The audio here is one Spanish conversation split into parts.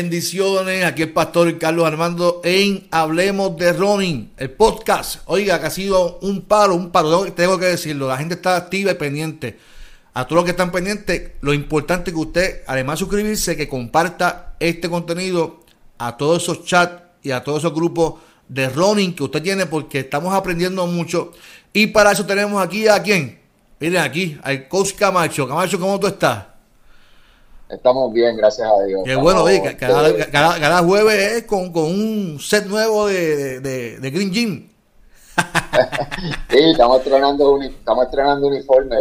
Bendiciones, aquí el pastor Carlos Armando en Hablemos de Running, el podcast. Oiga, que ha sido un paro, un paro, tengo que decirlo, la gente está activa y pendiente. A todos los que están pendientes, lo importante es que usted, además de suscribirse, que comparta este contenido a todos esos chats y a todos esos grupos de running que usted tiene, porque estamos aprendiendo mucho. Y para eso tenemos aquí a quién? Miren aquí, al coach Camacho. Camacho, ¿cómo tú estás? Estamos bien, gracias a Dios. Qué bueno, oye, cada, jueves es con, un set nuevo de, de, Green Gym. sí, estamos estrenando, estamos estrenando uniforme.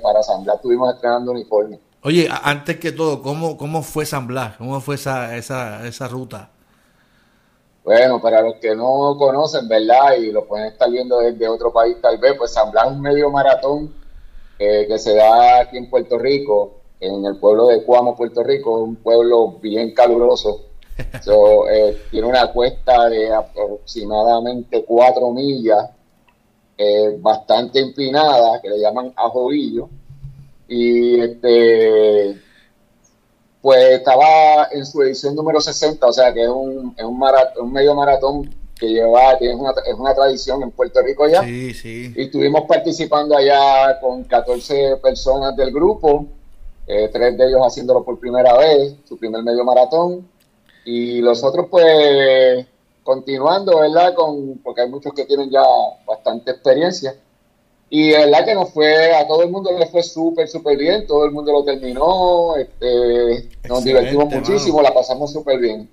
para San Blas estuvimos estrenando uniforme. Oye, antes que todo, ¿cómo, cómo fue San Blas? ¿Cómo fue esa, esa, esa ruta? Bueno, para los que no conocen, ¿verdad? Y lo pueden estar viendo desde otro país tal vez, pues San Blas es un medio maratón eh, que se da aquí en Puerto Rico en el pueblo de Cuamo, Puerto Rico, un pueblo bien caluroso. Eh, tiene una cuesta de aproximadamente cuatro millas, eh, bastante empinada, que le llaman ajovillo. Y este, pues estaba en su edición número 60, o sea que es un, es un, un medio maratón que lleva, tiene una, es una tradición en Puerto Rico ya. Sí, sí. Y estuvimos participando allá con 14 personas del grupo eh, tres de ellos haciéndolo por primera vez, su primer medio maratón, y los otros pues continuando, ¿verdad? Con, porque hay muchos que tienen ya bastante experiencia. Y verdad que nos fue, a todo el mundo le fue súper, súper bien, todo el mundo lo terminó, este, nos divertimos muchísimo, la pasamos súper bien.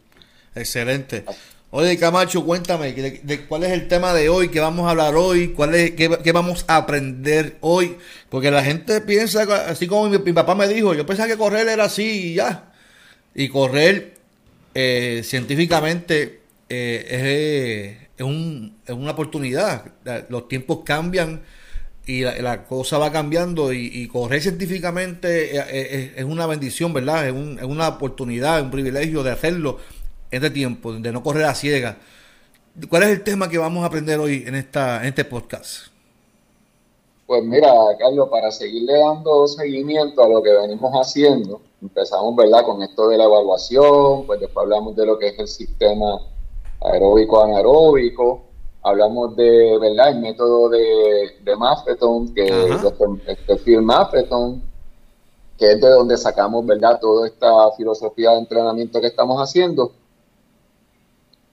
Excelente. Oye, Camacho, cuéntame, de, cuál es el tema de hoy? ¿Qué vamos a hablar hoy? ¿Cuál es, qué, vamos a aprender hoy? Porque la gente piensa, así como mi, papá me dijo, yo pensaba que correr era así y ya. Y correr eh, científicamente eh, es, una oportunidad. Los tiempos cambian y la, cosa va cambiando y, correr científicamente eh, es, una bendición, ¿verdad? Es, es una oportunidad, un privilegio de hacerlo este tiempo, de no correr a ciega. ¿Cuál es el tema que vamos a aprender hoy en, esta, en este podcast? Pues mira, Carlos, para seguirle dando seguimiento a lo que venimos haciendo, empezamos, ¿verdad?, con esto de la evaluación, pues después hablamos de lo que es el sistema aeróbico anaeróbico, hablamos de, ¿verdad?, el método de, de Maffeton, que es este Phil Maffeton, que es de donde sacamos, ¿verdad?, toda esta filosofía de entrenamiento que estamos haciendo.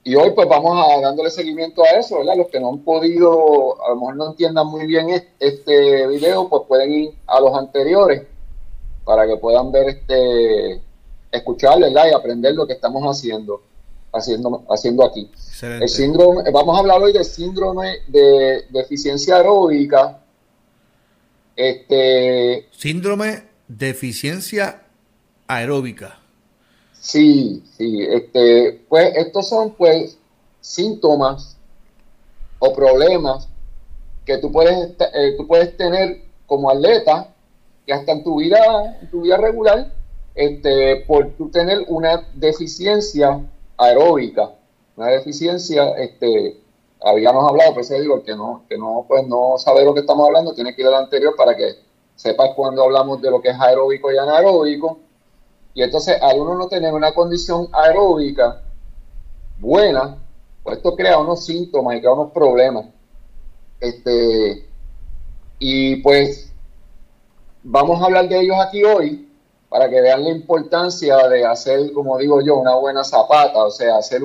Y hoy pues vamos a dándole seguimiento a eso, ¿verdad? Los que no han podido, a lo mejor no entiendan muy bien este video, pues pueden ir a los anteriores para que puedan ver este, escuchar, ¿verdad? Y aprender lo que estamos haciendo, haciendo, haciendo aquí. El síndrome, vamos a hablar hoy del síndrome de deficiencia aeróbica. Este, síndrome deficiencia aeróbica. Sí, sí, este, pues estos son pues síntomas o problemas que tú puedes, eh, tú puedes tener como atleta que hasta en tu vida, en tu vida regular, este, por tú tener una deficiencia aeróbica, una deficiencia, este, habíamos hablado, pues digo, que no, que no, pues no sabe lo que estamos hablando, tiene que ir al anterior para que sepas cuando hablamos de lo que es aeróbico y anaeróbico y entonces, al uno no tener una condición aeróbica buena, pues esto crea unos síntomas y crea unos problemas. Este, y pues vamos a hablar de ellos aquí hoy para que vean la importancia de hacer, como digo yo, una buena zapata, o sea, hacer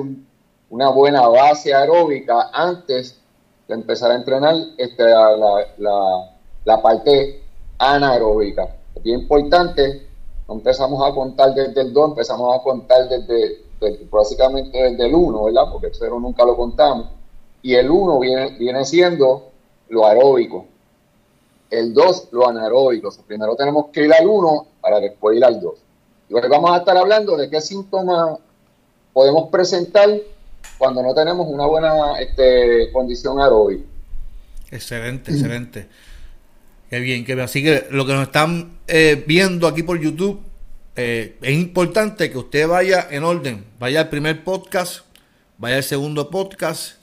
una buena base aeróbica antes de empezar a entrenar este, la, la, la parte anaeróbica. Es bien importante no empezamos a contar desde el 2, empezamos a contar desde, básicamente desde el 1, ¿verdad? Porque el 0 nunca lo contamos. Y el 1 viene, viene siendo lo aeróbico. El 2, lo anaeróbico. primero tenemos que ir al 1 para después ir al 2. Y hoy vamos a estar hablando de qué síntomas podemos presentar cuando no tenemos una buena este, condición aeróbica. Excelente, excelente. Qué bien, qué bien. Así que lo que nos están eh, viendo aquí por YouTube, eh, es importante que usted vaya en orden. Vaya al primer podcast, vaya al segundo podcast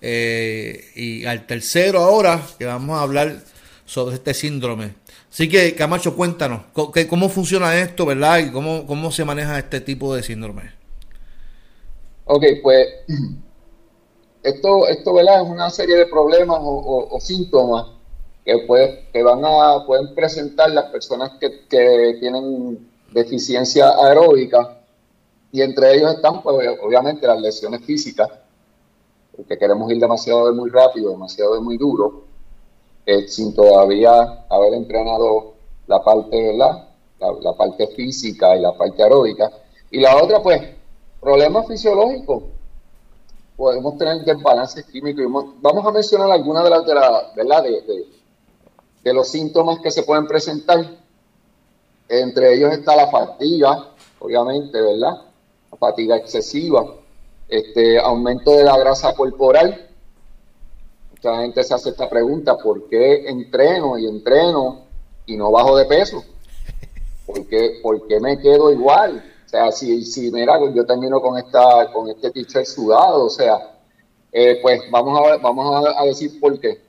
eh, y al tercero ahora que vamos a hablar sobre este síndrome. Así que, Camacho, cuéntanos, ¿cómo, funciona esto, verdad? Y cómo, cómo se maneja este tipo de síndrome. Ok, pues esto, esto ¿verdad? es una serie de problemas o, síntomas que, puede, que van a, pueden presentar las personas que, que tienen deficiencia aeróbica y entre ellos están pues, obviamente las lesiones físicas, porque queremos ir demasiado de muy rápido, demasiado de muy duro, eh, sin todavía haber entrenado la parte, ¿verdad? La, parte física y la parte aeróbica. Y la otra, pues, problemas fisiológicos. Podemos tener desbalances químicos. Vamos a mencionar algunas de las, de, la, ¿verdad? De, los síntomas que se pueden presentar. Entre ellos está la fatiga, obviamente, ¿verdad? La fatiga excesiva, este aumento de la grasa corporal. Mucha gente se hace esta pregunta, ¿por qué entreno y entreno y no bajo de peso? ¿Por qué, me quedo igual? O sea, si, si mira, yo termino con esta con este t-shirt sudado, o sea, eh, pues vamos a vamos a, decir por qué.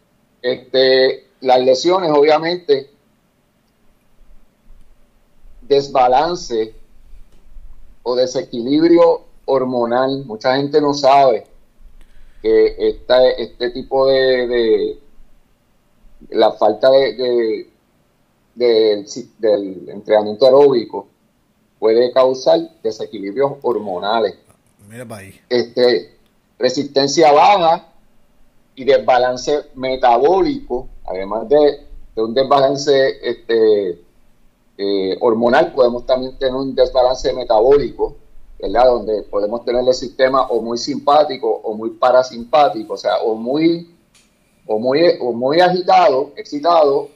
Este, las lesiones, obviamente, desbalance o desequilibrio hormonal. Mucha gente no sabe que esta, este tipo de, la falta de, del entrenamiento aeróbico puede causar desequilibrios hormonales. Mira. Este, resistencia baja y desbalance metabólico, además de, un desbalance este, eh, hormonal, podemos también tener un desbalance metabólico, ¿verdad? Donde podemos tener el sistema o muy simpático o muy parasimpático, o sea, o muy, o muy, o muy agitado, excitado,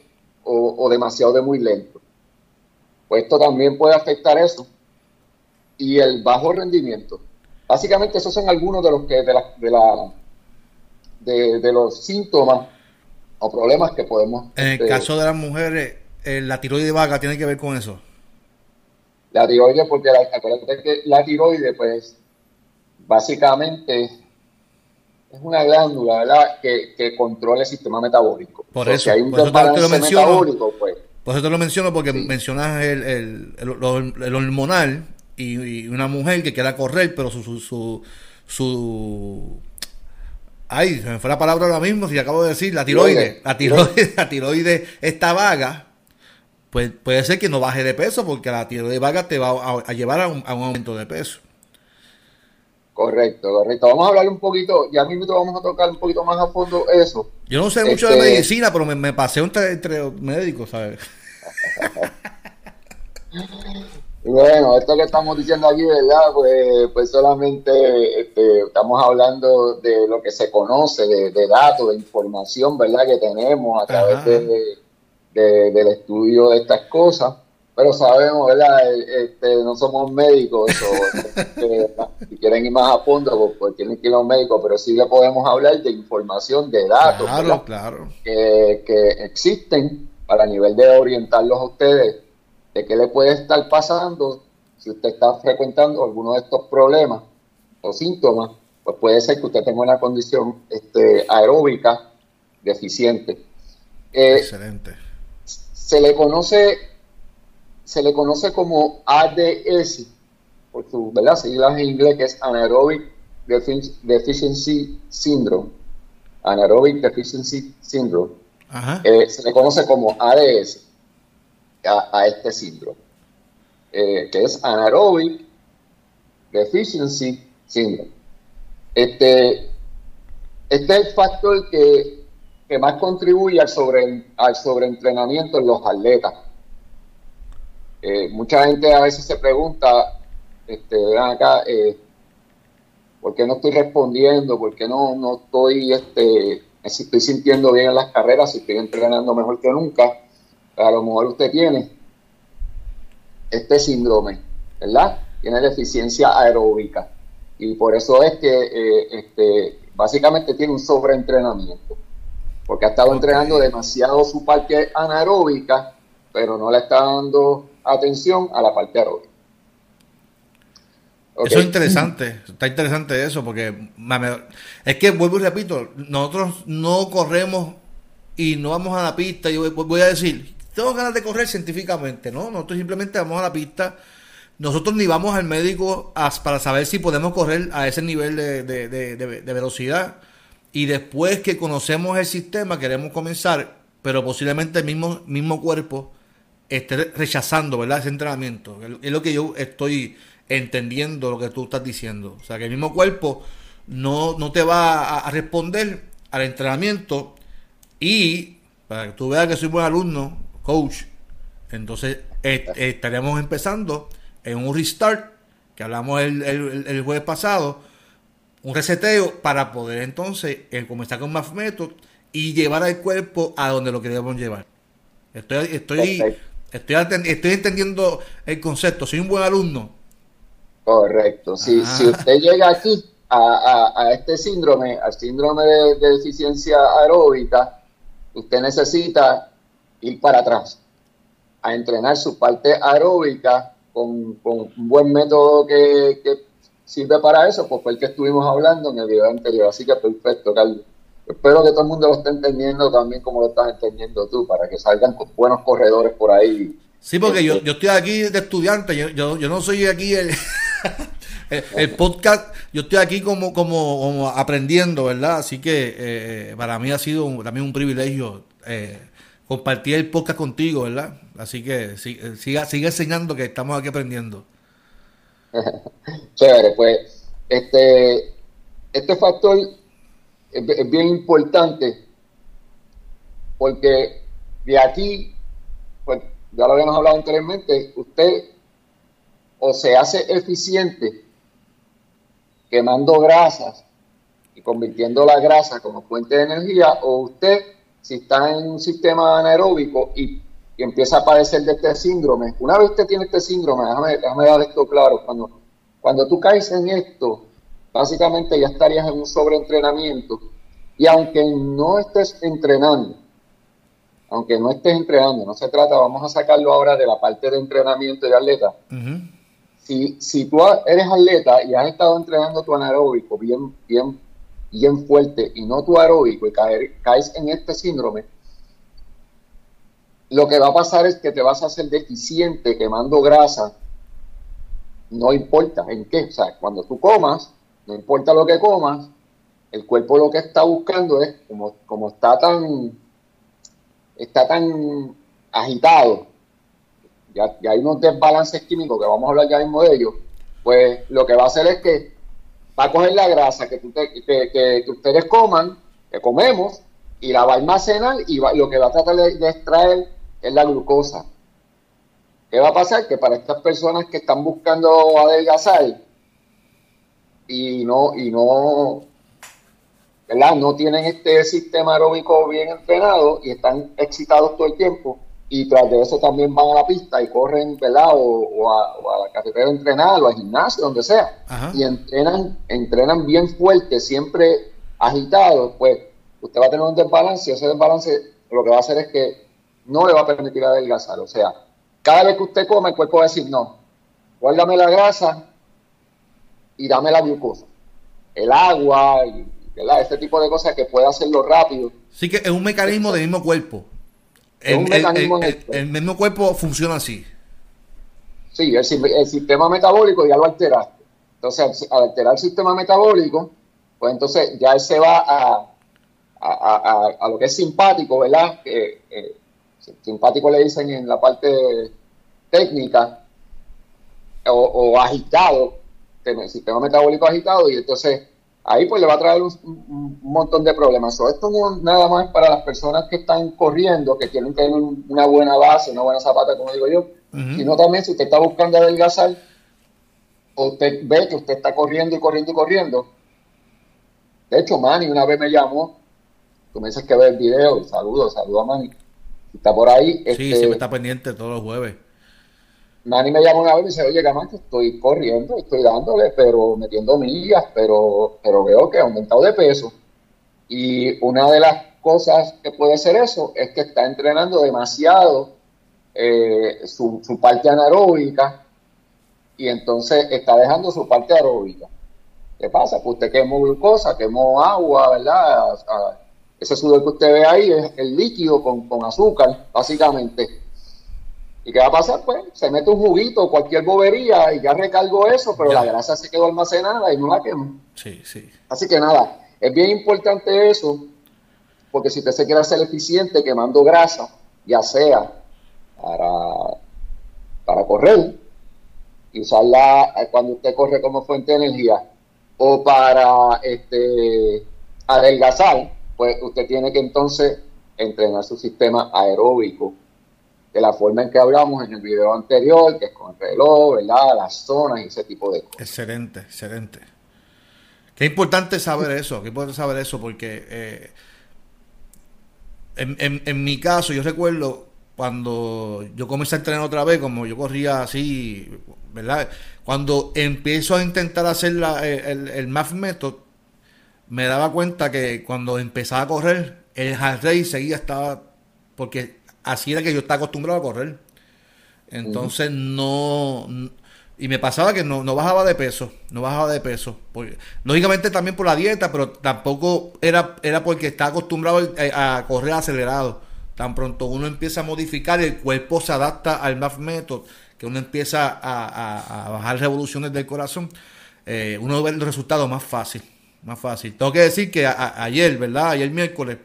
o, demasiado de muy lento. Pues esto también puede afectar eso. Y el bajo rendimiento. Básicamente esos son algunos de los que de la, de, la, de, los síntomas o problemas que podemos. En el este, caso de las mujeres, eh, la tiroides vaga tiene que ver con eso. La tiroides, porque acuérdate que la tiroides, pues, básicamente es una glándula, ¿verdad?, que, controla el sistema metabólico. Por eso, hay un por eso te lo menciono. Pues, por eso te lo menciono, porque mencionas el, el, hormonal y, una mujer que quiera correr, pero su, su, su, Ay, se me fue la palabra ahora mismo, si acabo de decir, la tiroides. La tiroides, la tiroides está vaga pues puede ser que no baje de peso porque la tiroides vaga te va a, llevar a un, aumento de peso. Correcto, correcto. Vamos a hablar un poquito, ya mismo vamos a tocar un poquito más a fondo eso. Yo no sé mucho de este, medicina, pero me, pasé entre, entre médicos, ¿sabes? bueno, esto que estamos diciendo aquí, ¿verdad? Pues, pues solamente este, estamos hablando de lo que se conoce, de, datos, de información, ¿verdad? Que tenemos a través de del estudio de estas cosas, pero sabemos, ¿verdad? Este, no somos médicos, si quieren ir más a fondo, pues, pues, tienen que ir a un médico, pero sí le podemos hablar de información, de datos, claro, claro. Que, que existen para nivel de orientarlos a ustedes de qué le puede estar pasando si usted está frecuentando alguno de estos problemas o síntomas, pues puede ser que usted tenga una condición este, aeróbica deficiente. Eh, Excelente se le conoce, se le conoce como ADS, por su ¿verdad? siglas en inglés, que es Anaerobic Deficiency Syndrome. Anaerobic Deficiency Syndrome. Eh, se le conoce como ADS a, este síndrome, eh, que es Anaerobic Deficiency Syndrome. Este, este es el factor que que más contribuye al, sobre, al sobreentrenamiento en los atletas. Eh, mucha gente a veces se pregunta, este, acá, eh, ¿por qué no estoy respondiendo? ¿Por qué no, no estoy, este, estoy sintiendo bien en las carreras, si estoy entrenando mejor que nunca? A lo mejor usted tiene este síndrome, ¿verdad? Tiene deficiencia aeróbica. Y por eso es que eh, este, básicamente tiene un sobreentrenamiento porque ha estado entrenando demasiado su parte anaeróbica, pero no le está dando atención a la parte aeróbica. Eso es interesante, está interesante eso, porque es que vuelvo y repito, nosotros no corremos y no vamos a la pista, yo voy a decir, tengo ganas de correr científicamente, ¿no? Nosotros simplemente vamos a la pista, nosotros ni vamos al médico para saber si podemos correr a ese nivel de, velocidad. Y después que conocemos el sistema, queremos comenzar, pero posiblemente el mismo, mismo cuerpo esté rechazando ¿verdad? ese entrenamiento. Es lo que yo estoy entendiendo lo que tú estás diciendo. O sea, que el mismo cuerpo no, no te va a, responder al entrenamiento y para que tú veas que soy buen alumno, coach, entonces estaríamos empezando en un restart, que hablamos el, el, jueves pasado, un reseteo para poder entonces eh, comenzar con más métodos y llevar al cuerpo a donde lo queremos llevar. Estoy, estoy, estoy, estoy entendiendo el concepto, soy un buen alumno. Correcto, si, si usted llega aquí a, a, este síndrome, al síndrome de, de deficiencia aeróbica, usted necesita ir para atrás a entrenar su parte aeróbica con, un buen método que, sirve para eso, pues fue el que estuvimos hablando en el video anterior. Así que perfecto, Carlos. Espero que todo el mundo lo esté entendiendo también como lo estás entendiendo tú, para que salgan buenos corredores por ahí. Sí, porque yo, yo estoy aquí de estudiante, yo, yo, no soy aquí el, podcast, yo estoy aquí como, como, aprendiendo, ¿verdad? Así que eh, para mí ha sido también un privilegio eh, compartir el podcast contigo, ¿verdad? Así que siga, sigue enseñando que estamos aquí aprendiendo. Chévere, pues este, este factor es, bien importante porque de aquí, pues ya lo habíamos hablado anteriormente, usted o se hace eficiente quemando grasas y convirtiendo la grasa como fuente de energía, o usted, si está en un sistema anaeróbico y y empieza a padecer de este síndrome. Una vez usted tiene este síndrome, déjame, dar esto claro, cuando, cuando tú caes en esto, básicamente ya estarías en un sobreentrenamiento y aunque no estés entrenando, aunque no estés entrenando, no se trata, vamos a sacarlo ahora de la parte de entrenamiento de atleta. si, si tú eres atleta y has estado entrenando tu anaeróbico bien, bien, bien fuerte y no tu aeróbico y caes en este síndrome, lo que va a pasar es que te vas a hacer deficiente quemando grasa, no importa en qué, o sea, cuando tú comas, no importa lo que comas, el cuerpo lo que está buscando es, como, como está tan, está tan agitado, ya, hay unos desbalances químicos que vamos a hablar ya mismo de ellos, pues lo que va a hacer es que va a coger la grasa que, ustedes coman, que comemos, y la va a almacenar y lo que va a tratar de extraer es la glucosa. ¿Qué va a pasar? Que para estas personas que están buscando adelgazar y no, y no, ¿verdad? No tienen este sistema aeróbico bien entrenado y están excitados todo el tiempo y tras de eso también van a la pista y corren, ¿verdad? O, a, la carretera a entrenar o al gimnasio, donde sea, y entrenan, entrenan bien fuerte, siempre agitados, pues usted va a tener un desbalance y ese desbalance lo que va a hacer es que no le va a permitir adelgazar. O sea, cada vez que usted come, el cuerpo va a decir, no, guárdame la grasa y dame la glucosa. El agua, y, este tipo de cosas que puede hacerlo rápido. Sí que es un mecanismo del mismo cuerpo. El, mismo cuerpo funciona así. Sí, el, sistema metabólico ya lo alteraste. Entonces, al alterar el sistema metabólico, pues entonces ya él se va a, a, lo que es simpático, ¿verdad? Eh, simpático le dicen en la parte técnica, o, agitado, el sistema metabólico agitado, y entonces ahí pues le va a traer un, montón de problemas. esto no es nada más para las personas que están corriendo, que tienen que tener una buena base, una buena zapata, como digo yo, sino también si usted está buscando adelgazar, o usted ve que usted está corriendo y corriendo y corriendo. De hecho, Manny una vez me llamó, tú me dices que ve el video, saludos, saludos a Manny está por ahí. Sí, este, siempre está pendiente todos los jueves. Manny me llama una vez y dice, oye, que estoy corriendo, estoy dándole, pero metiendo millas, pero, pero veo que ha aumentado de peso. Y una de las cosas que puede ser eso es que está entrenando demasiado eh, su, parte anaeróbica y entonces está dejando su parte aeróbica. ¿Qué pasa? Pues usted quemó glucosa, quemó agua, ¿verdad? Ese sudor que usted ve ahí es el líquido con, azúcar, básicamente. ¿Y qué va a pasar? Pues se mete un juguito, cualquier bobería y ya recargo eso, pero la grasa se quedó almacenada y no la quemo. Sí, sí. Así que nada, es bien importante eso, porque si usted se quiere hacer eficiente quemando grasa, ya sea para, para correr y usarla cuando usted corre como fuente de energía o para este, adelgazar, pues usted tiene que entonces entrenar su sistema aeróbico de la forma en que hablamos en el video anterior, que es con el reloj, ¿verdad? Las zonas y ese tipo de cosas. Excelente, excelente. Qué importante saber eso, qué importante saber eso, porque eh, en, en, mi caso, yo recuerdo cuando yo comencé a entrenar otra vez, como yo corría así, ¿verdad? Cuando empiezo a intentar hacer la, el, el method, me daba cuenta que cuando empezaba a correr, el heart rate seguía, estaba, porque así era que yo estaba acostumbrado a correr. Entonces no, y me pasaba que no, bajaba de peso, no bajaba de peso. lógicamente también por la dieta, pero tampoco era, era porque estaba acostumbrado a correr acelerado. Tan pronto uno empieza a modificar, el cuerpo se adapta al MAF Method, que uno empieza a, bajar revoluciones del corazón, eh, uno ve el resultado más fácil, más fácil. Tengo que decir que ayer, ¿verdad? Ayer miércoles,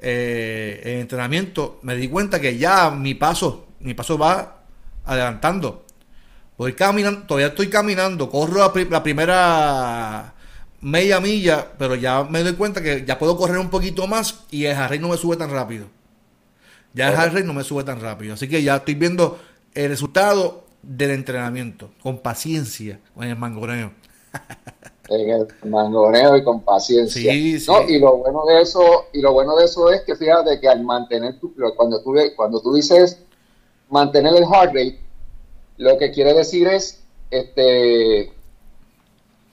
eh, en entrenamiento, me di cuenta que ya mi paso, mi paso va adelantando. Voy caminando, todavía estoy caminando, corro la, primera media milla, pero ya me doy cuenta que ya puedo correr un poquito más y el Harry no me sube tan rápido. Ya el Harry no me sube tan rápido. Así que ya estoy viendo el resultado del entrenamiento, con paciencia, con el mangoneo. en el mangoneo y con paciencia. ¿no? Y lo bueno de eso, y lo bueno de eso es que fíjate que al mantener tu, cuando tú cuando tú dices mantener el heart rate, lo que quiere decir es este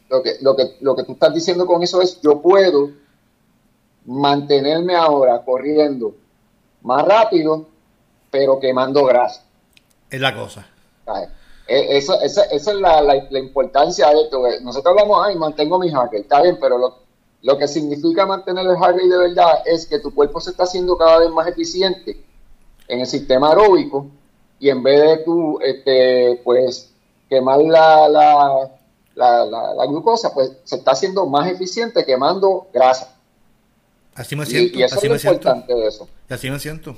lo que, lo que, lo que tú estás diciendo con eso es yo puedo mantenerme ahora corriendo más rápido, pero quemando grasa. Es la cosa. Eh, esa, es la, la, importancia de esto. Nosotros hablamos, ay, mantengo mi rate, está bien, pero lo, lo que significa mantener el heart rate de verdad es que tu cuerpo se está haciendo cada vez más eficiente en el sistema aeróbico y en vez de tú, este, pues, quemar la, la, la, la, glucosa, pues se está haciendo más eficiente quemando grasa. Así me siento. Y, eso es lo importante de eso. Así me siento.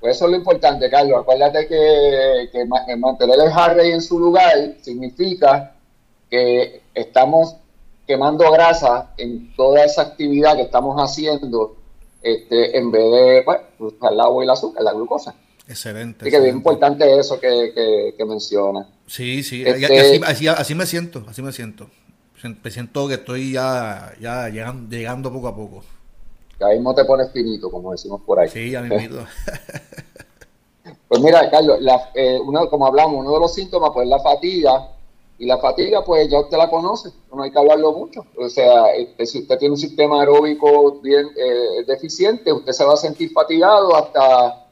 Pues eso es lo importante, Carlos. Acuérdate que, mantener el Harry en su lugar significa que estamos quemando grasa en toda esa actividad que estamos haciendo este, en vez de bueno, usar el agua y el azúcar, la glucosa. Excelente. Así que es importante eso que, que, menciona. Sí, sí, este así, me siento, así me siento. Me siento que estoy ya, ya llegando, llegando poco a poco. Que ahí no te pones finito, como decimos por ahí. Sí, ya me Pues mira, Carlos, eh, uno, como hablamos, uno de los síntomas pues es la fatiga. Y la fatiga, pues ya usted la conoce, no hay que hablarlo mucho. O sea, este, si usted tiene un sistema aeróbico bien eh, deficiente, usted se va a sentir fatigado hasta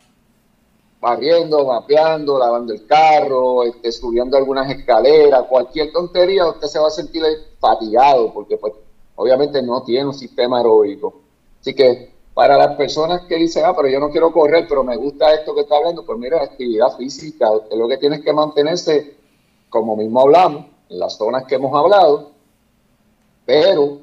barriendo, mapeando, lavando el carro, este, subiendo algunas escaleras, cualquier tontería, usted se va a sentir fatigado porque pues obviamente no tiene un sistema aeróbico. Así que para las personas que dicen, ah, pero yo no quiero correr, pero me gusta esto que está hablando, pues mira, actividad física, es lo que tienes que mantenerse, como mismo hablamos, en las zonas que hemos hablado, pero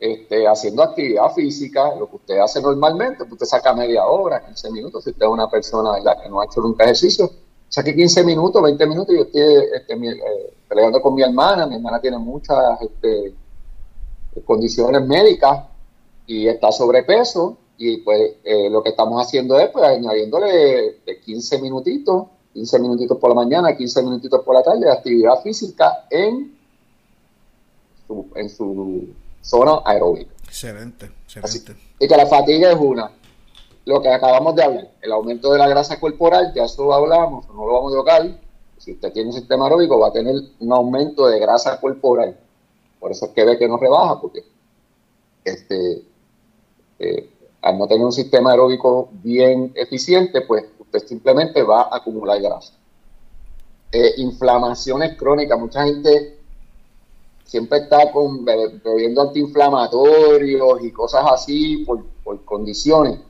este, haciendo actividad física, lo que usted hace normalmente, pues usted saca media hora, 15 minutos, si usted es una persona que no ha hecho nunca ejercicio, saque 15 minutos, 20 minutos, yo estoy este, eh, peleando con mi hermana, mi hermana tiene muchas este, condiciones médicas, y está sobrepeso y pues eh, lo que estamos haciendo es pues añadiéndole de 15 minutitos, 15 minutitos por la mañana, 15 minutitos por la tarde de actividad física en su, en su zona aeróbica. Excelente, excelente. y que la fatiga es una. Lo que acabamos de hablar, el aumento de la grasa corporal, ya eso hablamos, no lo vamos a tocar. Si usted tiene un sistema aeróbico, va a tener un aumento de grasa corporal. Por eso es que ve que no rebaja, porque este, eh, al no tener un sistema aeróbico bien eficiente, pues usted simplemente va a acumular grasa. Eh, inflamaciones crónicas, mucha gente siempre está con, bebiendo antiinflamatorios y cosas así por, condiciones.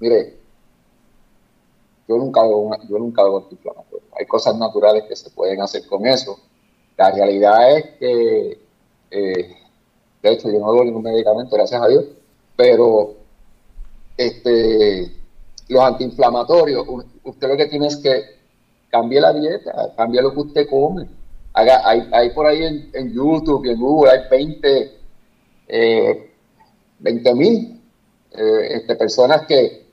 Mire, yo nunca hago, yo nunca hago antiinflamatorio. Hay cosas naturales que se pueden hacer con eso. La realidad es que, eh, de hecho, yo no hago ningún medicamento, gracias a Dios, pero este, los antiinflamatorios, usted lo que tiene es que cambie la dieta, cambie lo que usted come. Hay, hay por ahí en, YouTube en Google, hay 20 eh, mil eh, este, personas que,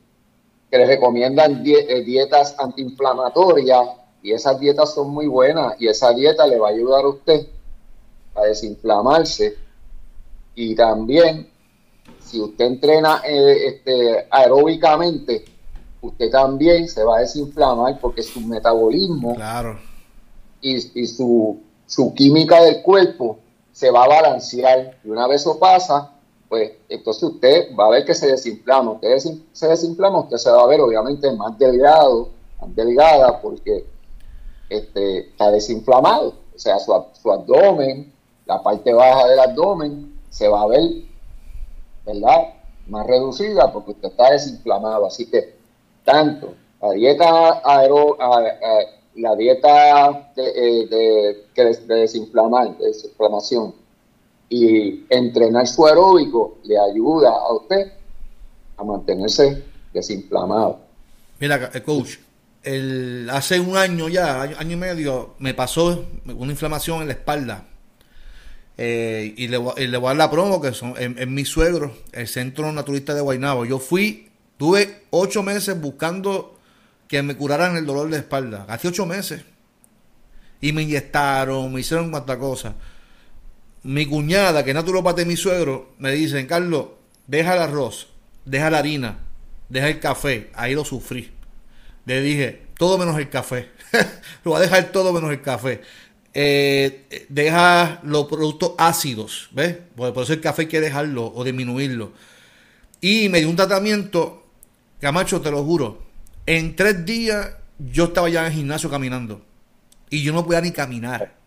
que les recomiendan eh, dietas antiinflamatorias y esas dietas son muy buenas y esa dieta le va a ayudar a usted a desinflamarse y también si usted entrena este, aeróbicamente usted también se va a desinflamar porque su metabolismo y, y su, su química del cuerpo se va a balancear y una vez eso pasa pues entonces usted va a ver que se desinflama. Usted se desinflama, usted se va a ver obviamente más delgado, más delgada, porque este, está desinflamado. O sea, su, abdomen, la parte baja del abdomen, se va a ver, ¿verdad? Más reducida porque usted está desinflamado. Así que, tanto la dieta aero, la dieta de, eh, de, de, de desinflamar, de desinflamación, y entrenar su aeróbico le ayuda a usted a mantenerse desinflamado. Mira, eh, coach, el, hace un año ya, año, y medio, me pasó una inflamación en la espalda. Eh, y, le, voy a dar la promo, que son en, mi suegro, el Centro Naturista de Guaynabo. Yo fui, tuve ocho meses buscando que me curaran el dolor de espalda. Hace ocho meses. Y me inyectaron, me hicieron cuantas cosas mi cuñada, que es naturopata de mi suegro, me dicen, Carlos, deja el arroz, deja la harina, deja el café. Ahí lo sufrí. Le dije, todo menos el café. lo voy a dejar todo menos el café. Eh, deja los productos ácidos, ¿ves? Por, eso el café hay que dejarlo o disminuirlo. Y me dio un tratamiento, Camacho, te lo juro, en tres días yo estaba ya en el gimnasio caminando. Y yo no podía ni caminar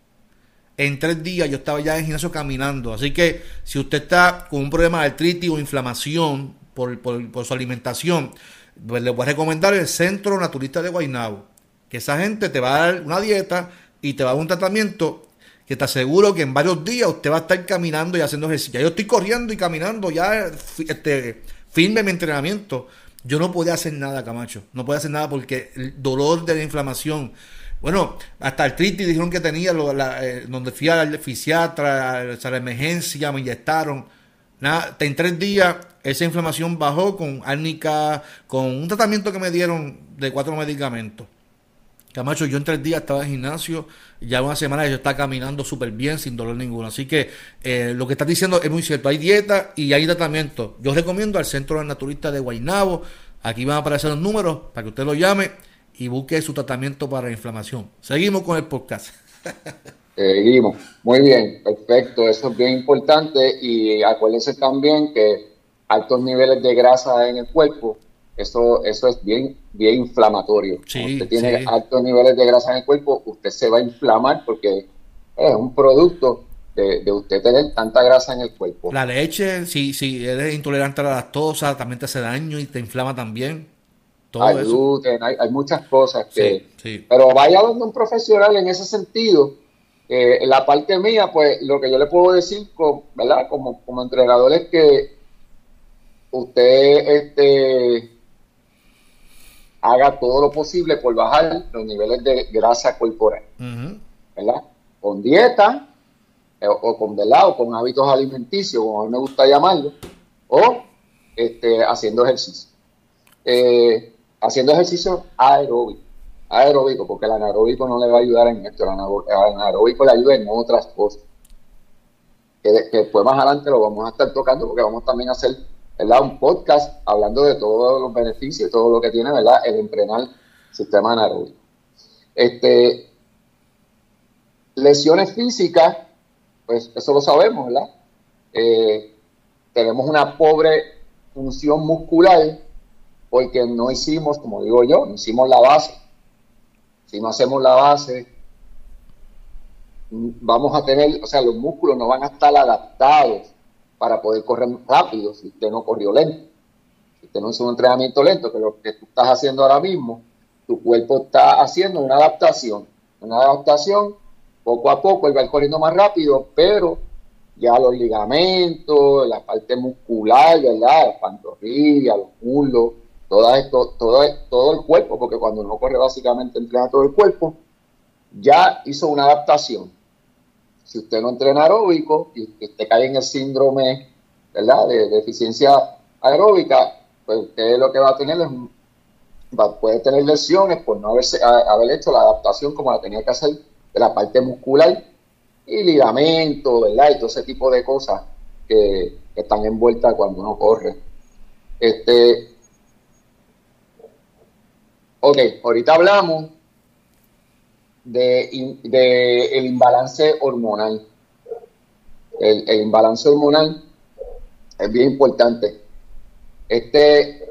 en tres días yo estaba ya en el gimnasio caminando. Así que si usted está con un problema de artritis o inflamación por, su alimentación, pues le voy a recomendar el Centro Naturista de Guaynabo. Que esa gente te va a dar una dieta y te va a dar un tratamiento que te aseguro que en varios días usted va a estar caminando y haciendo ejercicio. Yo estoy corriendo y caminando ya este, firme mi entrenamiento. Yo no podía hacer nada, Camacho. No podía hacer nada porque el dolor de la inflamación, bueno, hasta el artritis dijeron que tenía, eh, donde fui al fisiatra, a la emergencia, me inyectaron. Nada, en tres días esa inflamación bajó con árnica, con un tratamiento que me dieron de cuatro medicamentos. Camacho, yo en tres días estaba en gimnasio, ya una semana yo estaba caminando súper bien, sin dolor ninguno. Así que eh, lo que estás diciendo es muy cierto. Hay dieta y hay tratamiento. Yo recomiendo al Centro Naturista de Guaynabo. Aquí van a aparecer los números para que usted lo llame y busque su tratamiento para la inflamación. Seguimos con el podcast. Seguimos. Muy bien, perfecto. Eso es bien importante y acuérdense también que altos niveles de grasa en el cuerpo, eso, eso es bien, bien inflamatorio. si usted tiene altos niveles de grasa en el cuerpo, usted se va a inflamar porque es un producto de, de, usted tener tanta grasa en el cuerpo. La leche, si, si eres intolerante a la lactosa, también te hace daño y te inflama también hay gluten, hay, muchas cosas que... Pero vaya donde un profesional en ese sentido. en la parte mía, pues lo que yo le puedo decir, ¿verdad? Como, como entrenador es que usted este, haga todo lo posible por bajar los niveles de grasa corporal, ¿verdad? Con dieta, eh, o, con, ¿verdad? O con hábitos alimenticios, como a mí me gusta llamarlo, o este, haciendo ejercicio. Eh, haciendo ejercicio aeróbico, aeróbico, porque el anaeróbico no le va a ayudar en esto, el anaeróbico le ayuda en otras cosas. Que, después más adelante lo vamos a estar tocando porque vamos también a hacer ¿verdad? un podcast hablando de todos los beneficios, todo lo que tiene ¿verdad? el entrenar sistema anaeróbico. Este, lesiones físicas, pues eso lo sabemos, ¿verdad? Eh, tenemos una pobre función muscular porque no hicimos, como digo yo, no hicimos la base. Si no hacemos la base, vamos a tener, o sea, los músculos no van a estar adaptados para poder correr rápido si usted no corrió lento. Si usted no hizo un entrenamiento lento, que lo que tú estás haciendo ahora mismo, tu cuerpo está haciendo una adaptación, una adaptación, poco a poco él va corriendo más rápido, pero ya los ligamentos, la parte muscular, ¿verdad? Las pantorrillas, los muslos, todo, esto, todo, todo el cuerpo, porque cuando uno corre básicamente entrena todo el cuerpo, ya hizo una adaptación. Si usted no entrena aeróbico y usted cae en el síndrome, ¿verdad? De, deficiencia aeróbica, pues usted lo que va a tener es, va, puede tener lesiones por no haberse, haber hecho la adaptación como la tenía que hacer de la parte muscular y ligamento, ¿verdad? Y todo ese tipo de cosas que, están envueltas cuando uno corre. Este, ok, ahorita hablamos de, el imbalance hormonal. El, el, imbalance hormonal es bien importante. Este es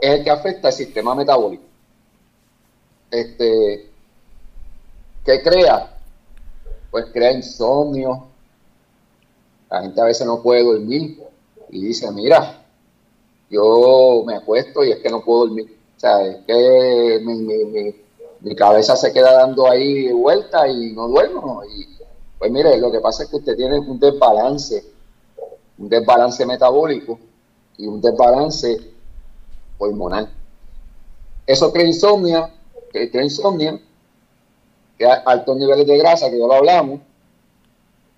el que afecta al sistema metabólico. Este, ¿qué crea? pues crea insomnio. La gente a veces no puede dormir y dice, mira, yo me acuesto y es que no puedo dormir. O sea, es que mi, cabeza se queda dando ahí vuelta y no duermo. Y, pues mire, lo que pasa es que usted tiene un desbalance, un desbalance metabólico y un desbalance hormonal. Eso crea insomnia, crea insomnio que altos niveles de grasa, que ya lo hablamos,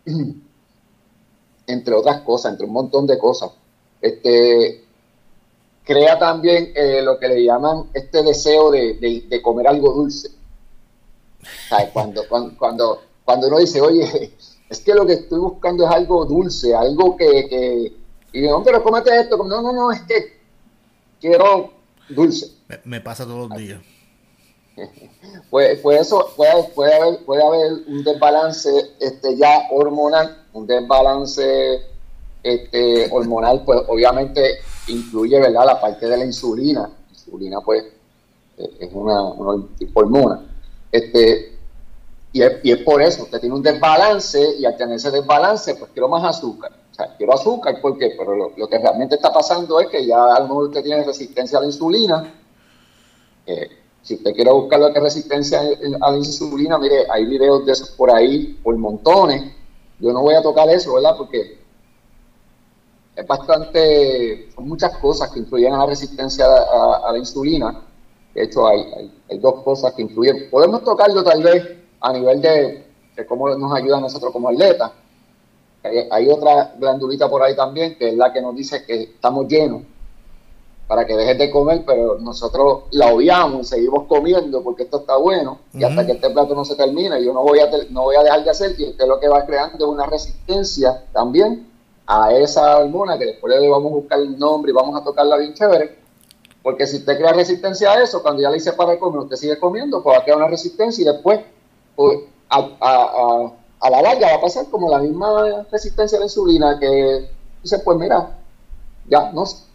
entre otras cosas, entre un montón de cosas. Este, crea también eh, lo que le llaman este deseo de, comer algo dulce. Cuando, cuando, cuando, uno dice, oye, es que lo que estoy buscando es algo dulce, algo que... que y no, pero cómete esto. No, no, no, es que quiero dulce. me pasa todos los días. Pues, pues, eso puede, puede, haber, puede haber un desbalance este, ya hormonal, un desbalance este, hormonal, pues obviamente incluye ¿verdad? la parte de la insulina. La insulina, pues, es una, hormona. Este, y es, y es, por eso, usted tiene un desbalance y al tener ese desbalance, pues quiero más azúcar. O sea, quiero azúcar, ¿por qué? Pero lo, que realmente está pasando es que ya a lo mejor usted tiene resistencia a la insulina. Eh, si usted quiere buscar lo que es resistencia a la insulina, mire, hay videos de esos por ahí, por montones. Yo no voy a tocar eso, ¿verdad? Porque es bastante, son muchas cosas que influyen a la resistencia a, la insulina. De hecho, hay, dos cosas que influyen. Podemos tocarlo tal vez a nivel de, cómo nos ayuda a nosotros como atletas. Hay, hay, otra glandulita por ahí también, que es la que nos dice que estamos llenos para que dejes de comer, pero nosotros la obviamos, seguimos comiendo porque esto está bueno y hasta que este plato no se termine, yo no voy a no voy a dejar de hacer y esto es lo que va creando es una resistencia también a esa hormona que después le vamos a buscar el nombre y vamos a tocarla bien chévere, porque si usted crea resistencia a eso, cuando ya le hice para comer, usted sigue comiendo, pues va a crear una resistencia y después pues, a, la larga va a pasar como la misma resistencia a la insulina que dice, pues mira, ya no haz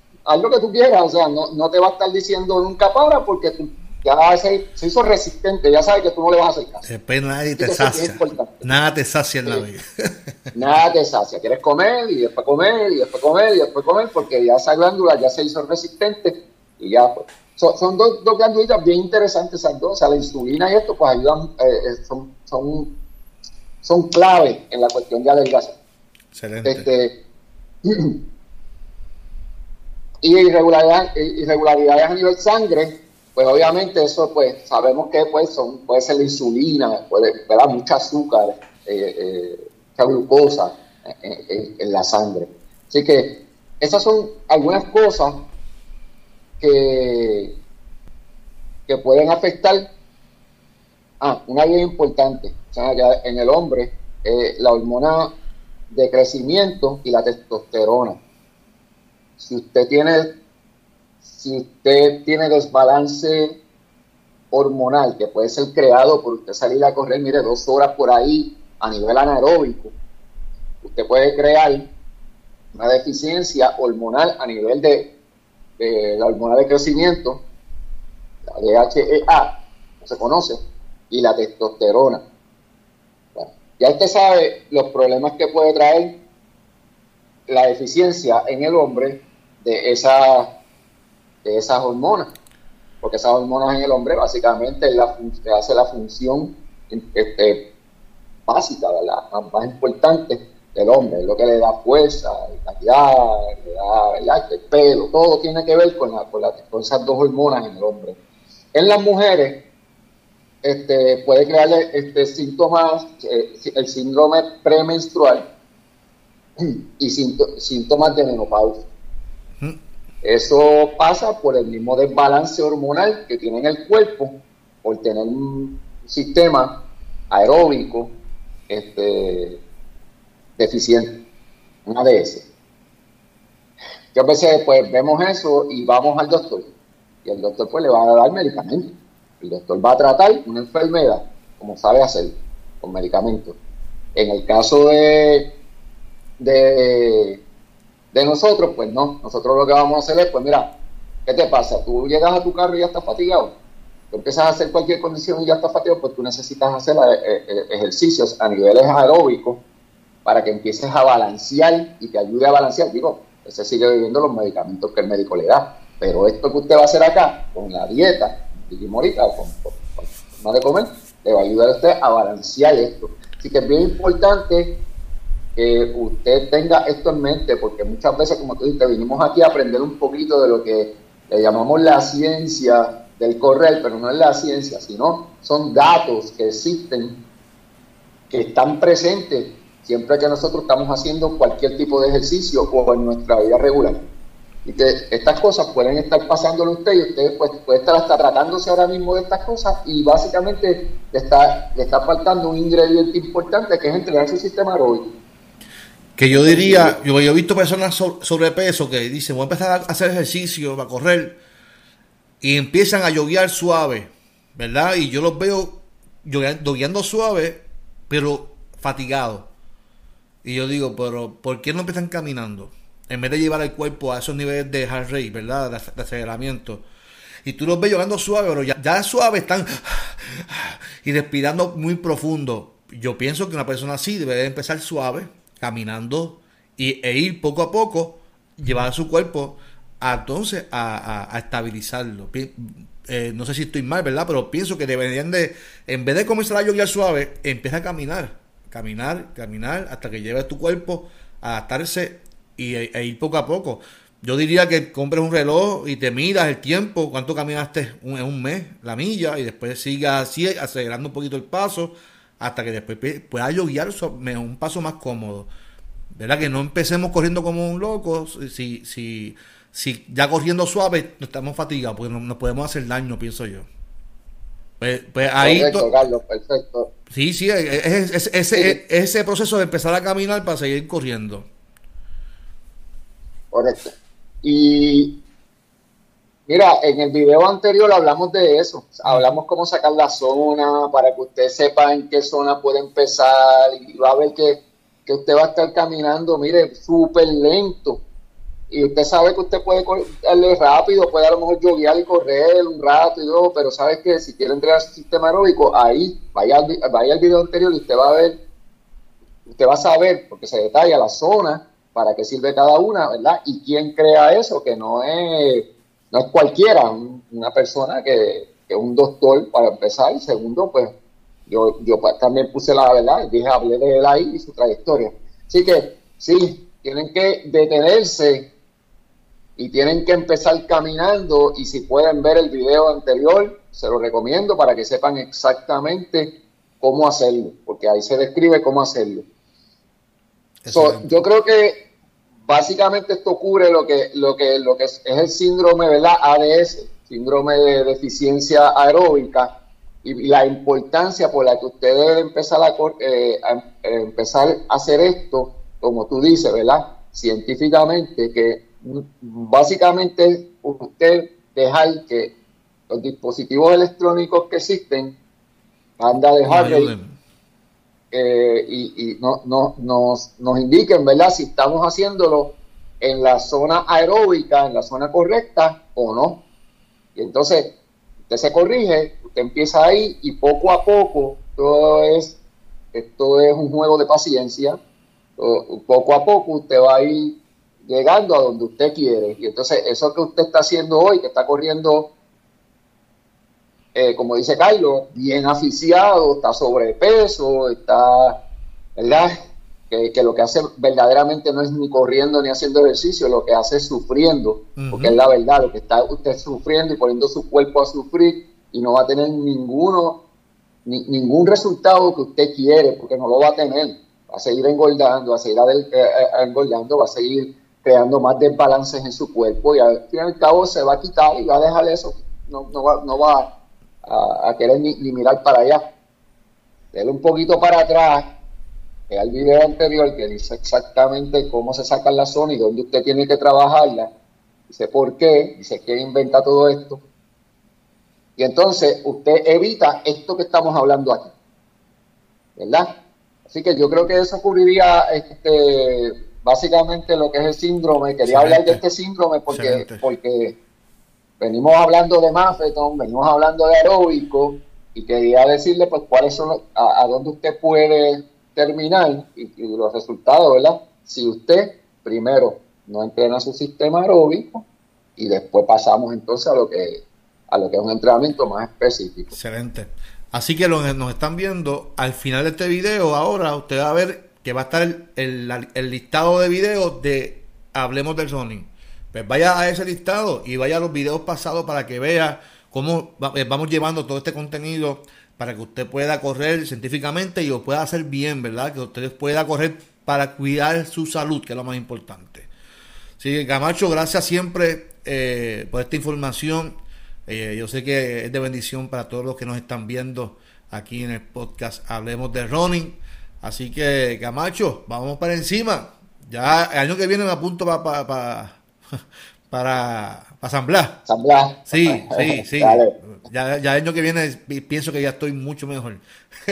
lo que tú quieras, o sea, no, no te va a estar diciendo nunca para porque tú ya se, se, hizo resistente, ya sabes que tú no le vas a hacer caso. Después nadie te sacia. Nada te sacia en la vida. nada te sacia. Quieres comer y después comer y después comer y después comer porque ya esa glándula ya se hizo resistente y ya pues. son, dos, dos glándulitas bien interesantes esas dos. O sea, la insulina y esto pues ayudan, eh, eh, son, son, son clave en la cuestión de adelgazar. Excelente. Este, y irregularidad, irregularidades a nivel sangre, pues obviamente eso pues sabemos que pues son, puede ser la insulina, puede haber mucha azúcar, eh, eh, mucha glucosa en, la sangre. Así que esas son algunas cosas que, que pueden afectar. Ah, una bien importante, o sea, en el hombre, eh, la hormona de crecimiento y la testosterona si usted tiene, si usted tiene desbalance hormonal que puede ser creado por usted salir a correr, mire, dos horas por ahí a nivel anaeróbico, usted puede crear una deficiencia hormonal a nivel de, la hormona de crecimiento, la DHEA, se conoce, y la testosterona. ya usted sabe los problemas que puede traer la deficiencia en el hombre de, esa, de esas hormonas. porque esas hormonas en el hombre básicamente la, hace la función este, básica, la más, importante del hombre, es lo que le da fuerza, vitalidad, le da el pelo, todo tiene que ver con, la, con, esas dos hormonas en el hombre. En las mujeres este, puede crearle este, síntomas, eh, el síndrome premenstrual y síntomas de menopausia. Eso pasa por el mismo desbalance hormonal que tiene en el cuerpo, por tener un sistema aeróbico este, deficiente, un ADS. Yo veces pues vemos eso y vamos al doctor y el doctor pues le va a dar medicamentos. El doctor va a tratar una enfermedad como sabe hacer con medicamentos. En el caso de, de de nosotros, pues no. Nosotros lo que vamos a hacer es, pues mira, ¿qué te pasa? Tú llegas a tu carro y ya estás fatigado. Tú empiezas a hacer cualquier condición y ya estás fatigado, pues tú necesitas hacer eh, eh, ejercicios a niveles aeróbicos para que empieces a balancear y te ayude a balancear. Digo, ese sigue viviendo los medicamentos que el médico le da. Pero esto que usted va a hacer acá, con la dieta, dijimos ahorita, con, con, de comer, le va a ayudar a usted a balancear esto. Así que es bien importante que usted tenga esto en mente, porque muchas veces, como tú dices, vinimos aquí a aprender un poquito de lo que le llamamos la ciencia del correr, pero no es la ciencia, sino son datos que existen, que están presentes siempre que nosotros estamos haciendo cualquier tipo de ejercicio o en nuestra vida regular. Y que estas cosas pueden estar pasándole a usted y usted pues, puede estar hasta tratándose ahora mismo de estas cosas y básicamente le está, le está faltando un ingrediente importante que es entrenar su sistema aeróbico. Que yo diría, yo, he visto personas sobrepeso que dicen, voy a empezar a hacer ejercicio, a correr, y empiezan a yoguear suave, ¿verdad? Y yo los veo yogueando suave, pero fatigado. Y yo digo, pero ¿por qué no empiezan caminando? En vez de llevar el cuerpo a esos niveles de heart rate, ¿verdad? De, aceleramiento. Y tú los ves jugando suave, pero ya, ya suave están y respirando muy profundo. Yo pienso que una persona así debe empezar suave, caminando y, e ir poco a poco, llevar a su cuerpo a, entonces a, estabilizarlo. Eh, no sé si estoy mal, ¿verdad? Pero pienso que deberían de, en vez de comenzar a yoguear suave, empieza a caminar, caminar, caminar, hasta que lleve tu cuerpo a adaptarse y, e, e ir poco a poco. Yo diría que compres un reloj y te miras el tiempo, cuánto caminaste en un mes, la milla, y después sigas así, acelerando un poquito el paso, hasta que después pueda yoguear un paso más cómodo. ¿Verdad? Que no empecemos corriendo como un loco. Si, si, si ya corriendo suave, no estamos fatigados, porque nos, podemos hacer daño, pienso yo. Pues, pues ahí. perfecto. Sí, sí, es, ese, ese proceso de empezar a caminar para seguir corriendo. Correcto. Y Mira, en el video anterior hablamos de eso. Hablamos cómo sacar la zona para que usted sepa en qué zona puede empezar y va a ver que, usted va a estar caminando, mire, súper lento. Y usted sabe que usted puede darle rápido, puede a lo mejor yoguear y correr un rato y todo, pero sabe que si quiere entrenar su sistema aeróbico, ahí vaya, vaya al video anterior y usted va a ver, usted va a saber, porque se detalla la zona, para qué sirve cada una, ¿verdad? Y quién crea eso, que no es no es cualquiera, una persona que, es un doctor para empezar, y segundo, pues yo, yo también puse la verdad, dije, hablé de él ahí y su trayectoria. Así que sí, tienen que detenerse y tienen que empezar caminando y si pueden ver el video anterior, se lo recomiendo para que sepan exactamente cómo hacerlo, porque ahí se describe cómo hacerlo. yo creo que básicamente esto cubre lo que, lo que, lo que es, el síndrome, ¿verdad? ADS, síndrome de deficiencia aeróbica, y, la importancia por la que usted debe empezar a, eh, empezar a hacer esto, como tú dices, ¿verdad? Científicamente, que básicamente usted dejar que los dispositivos electrónicos que existen, anda de eh, y, no, no, nos, nos indiquen, ¿verdad? Si estamos haciéndolo en la zona aeróbica, en la zona correcta o no. Y entonces, usted se corrige, usted empieza ahí y poco a poco, todo es, esto es un juego de paciencia, poco a poco usted va a ir llegando a donde usted quiere. Y entonces, eso que usted está haciendo hoy, que está corriendo eh, como dice Carlos, bien aficiado, está sobrepeso, está, ¿verdad? Que, lo que hace verdaderamente no es ni corriendo ni haciendo ejercicio, lo que hace es sufriendo, porque es la verdad, lo que está usted sufriendo y poniendo su cuerpo a sufrir y no va a tener ninguno, ningún resultado que usted quiere, porque no lo va a tener. Va a seguir engordando, va a seguir eh, eh, engordando, va a seguir creando más desbalances en su cuerpo y al fin y al cabo se va a quitar y va a dejar eso. No, no va, no va a, querer ni, mirar para allá. Dele un poquito para atrás, vea el video anterior que dice exactamente cómo se saca la zona y dónde usted tiene que trabajarla. Dice por qué, dice quién inventa todo esto. Y entonces usted evita esto que estamos hablando aquí. ¿Verdad? Así que yo creo que eso cubriría este, básicamente lo que es el síndrome. Quería hablar de este síndrome porque, porque venimos hablando de Mafeton, venimos hablando de aeróbico y quería decirle pues cuáles son, a, dónde usted puede terminar y, los resultados, ¿verdad? Si usted primero no entrena su sistema aeróbico y después pasamos entonces a lo que a lo que es un entrenamiento más específico. Excelente. Así que lo, nos están viendo al final de este video, ahora usted va a ver que va a estar el, el listado de videos de Hablemos del Sony pues vaya a ese listado y vaya a los videos pasados para que vea cómo eh, vamos llevando todo este contenido para que usted pueda correr científicamente y lo pueda hacer bien, ¿verdad? Que usted pueda correr para cuidar su salud, que es lo más importante. Sí, Camacho, gracias siempre eh, por esta información. Eh, yo sé que es de bendición para todos los que nos están viendo aquí en el podcast Hablemos de Running. Así que, Camacho, vamos para encima. Ya el año que viene me apunto para para, para asamblar. Sí, sí, sí. Ya, ya el año que viene pienso que ya estoy mucho mejor.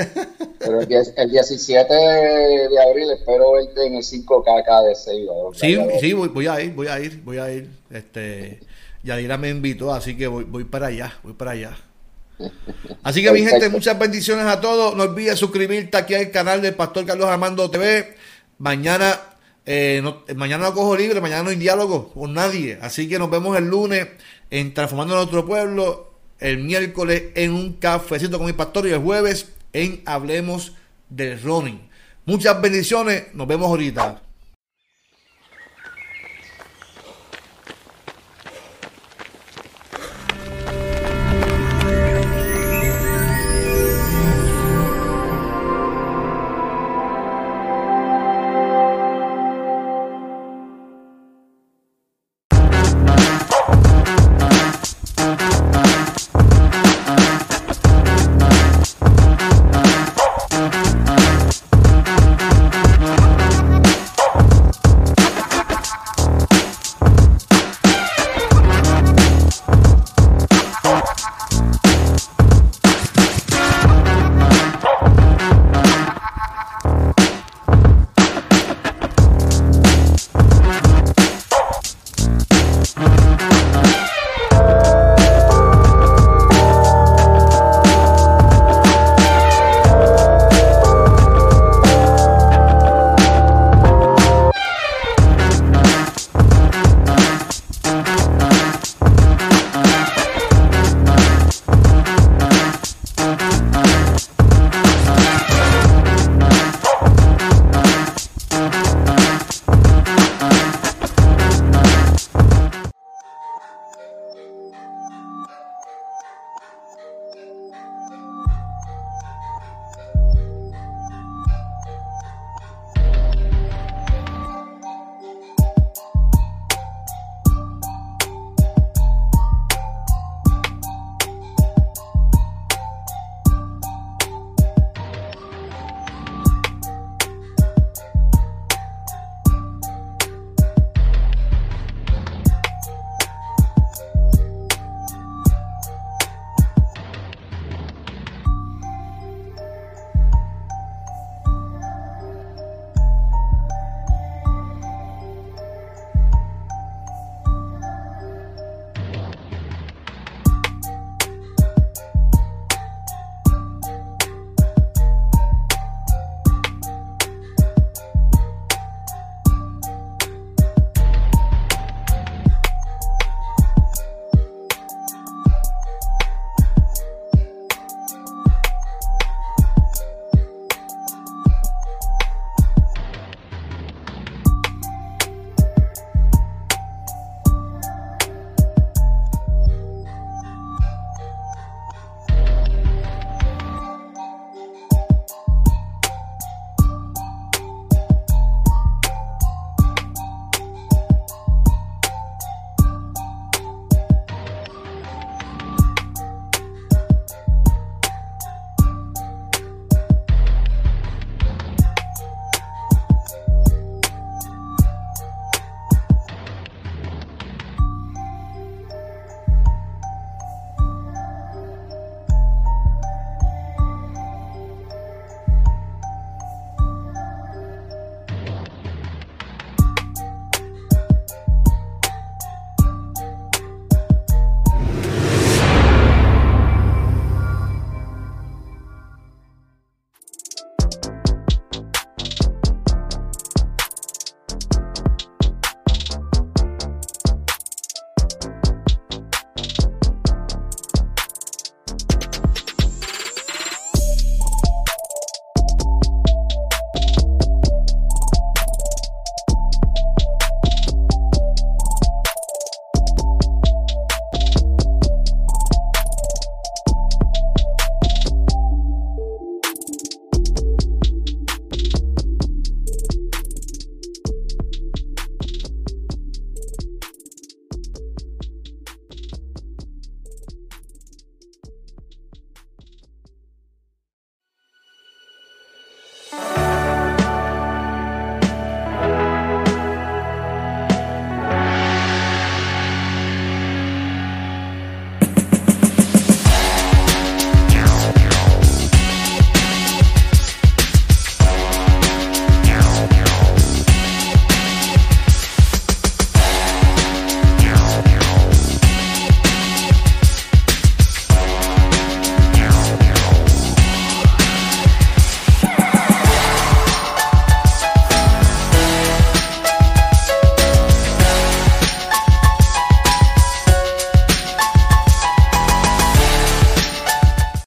Pero el, 17 de abril espero verte en el 5K de 6. Sí, sí, voy, a ir, voy a ir, voy a ir. Este, Yadira me invitó, así que voy, voy para allá, voy para allá. Así que mi gente, muchas bendiciones a todos. No olvides suscribirte aquí al canal del Pastor Carlos Armando TV. Mañana eh, mañana no cojo libre, mañana no hay diálogo con nadie. Así que nos vemos el lunes en Transformando Nuestro Pueblo, el miércoles en un cafecito con mi pastor y el jueves en Hablemos del Running. Muchas bendiciones, nos vemos ahorita.